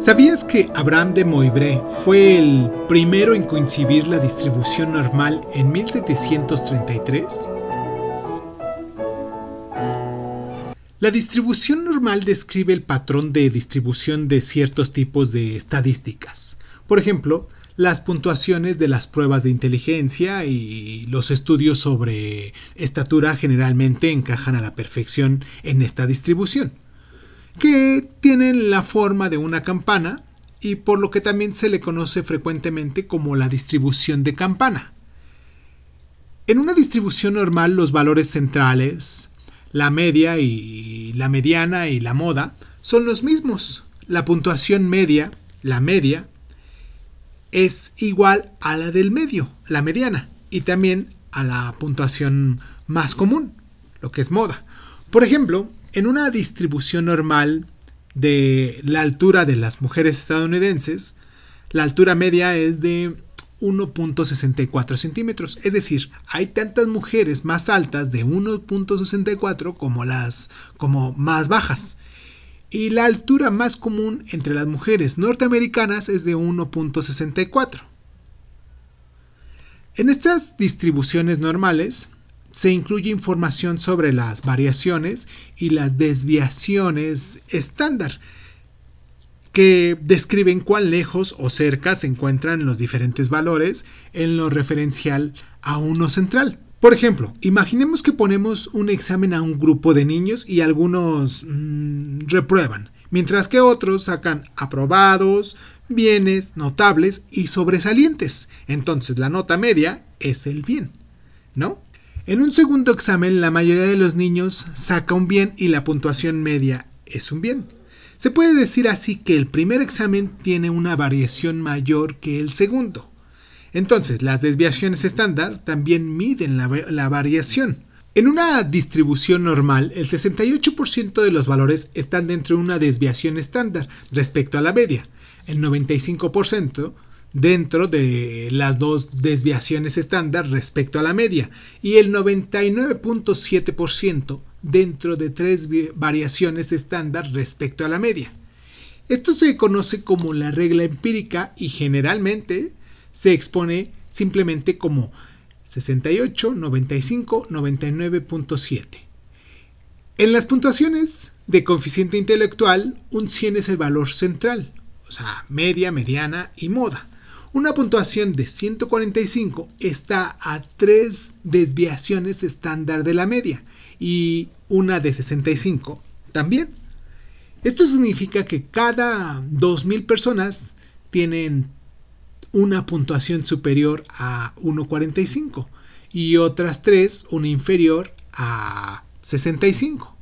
¿Sabías que Abraham de Moivre fue el primero en coincidir la distribución normal en 1733? La distribución normal describe el patrón de distribución de ciertos tipos de estadísticas. Por ejemplo, las puntuaciones de las pruebas de inteligencia y los estudios sobre estatura generalmente encajan a la perfección en esta distribución que tienen la forma de una campana y por lo que también se le conoce frecuentemente como la distribución de campana. En una distribución normal los valores centrales, la media y la mediana y la moda son los mismos. La puntuación media, la media, es igual a la del medio, la mediana, y también a la puntuación más común, lo que es moda. Por ejemplo, en una distribución normal de la altura de las mujeres estadounidenses, la altura media es de 1.64 centímetros. Es decir, hay tantas mujeres más altas de 1.64 como las como más bajas. Y la altura más común entre las mujeres norteamericanas es de 1.64. En estas distribuciones normales, se incluye información sobre las variaciones y las desviaciones estándar, que describen cuán lejos o cerca se encuentran los diferentes valores en lo referencial a uno central. Por ejemplo, imaginemos que ponemos un examen a un grupo de niños y algunos mm, reprueban, mientras que otros sacan aprobados, bienes, notables y sobresalientes. Entonces la nota media es el bien, ¿no? En un segundo examen, la mayoría de los niños saca un bien y la puntuación media es un bien. Se puede decir así que el primer examen tiene una variación mayor que el segundo. Entonces, las desviaciones estándar también miden la, variación. En una distribución normal, el 68% de los valores están dentro de una desviación estándar respecto a la media. El 95% dentro de las dos desviaciones estándar respecto a la media y el 99.7% dentro de tres variaciones estándar respecto a la media. Esto se conoce como la regla empírica y generalmente se expone simplemente como 68, 95, 99.7. En las puntuaciones de coeficiente intelectual, un 100 es el valor central, o sea, media, mediana y moda. Una puntuación de 145 está a tres desviaciones estándar de la media y una de 65 también. Esto significa que cada 2.000 personas tienen una puntuación superior a 1.45 y otras tres una inferior a 65.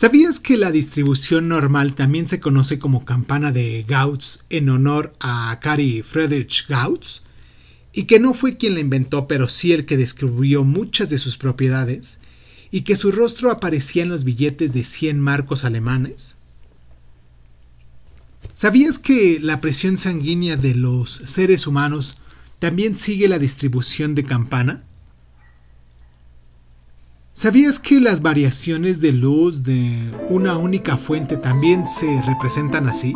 ¿Sabías que la distribución normal también se conoce como campana de Gauss en honor a Cary Friedrich Gauss? Y que no fue quien la inventó, pero sí el que descubrió muchas de sus propiedades, y que su rostro aparecía en los billetes de 100 marcos alemanes? ¿Sabías que la presión sanguínea de los seres humanos también sigue la distribución de campana? ¿Sabías que las variaciones de luz de una única fuente también se representan así?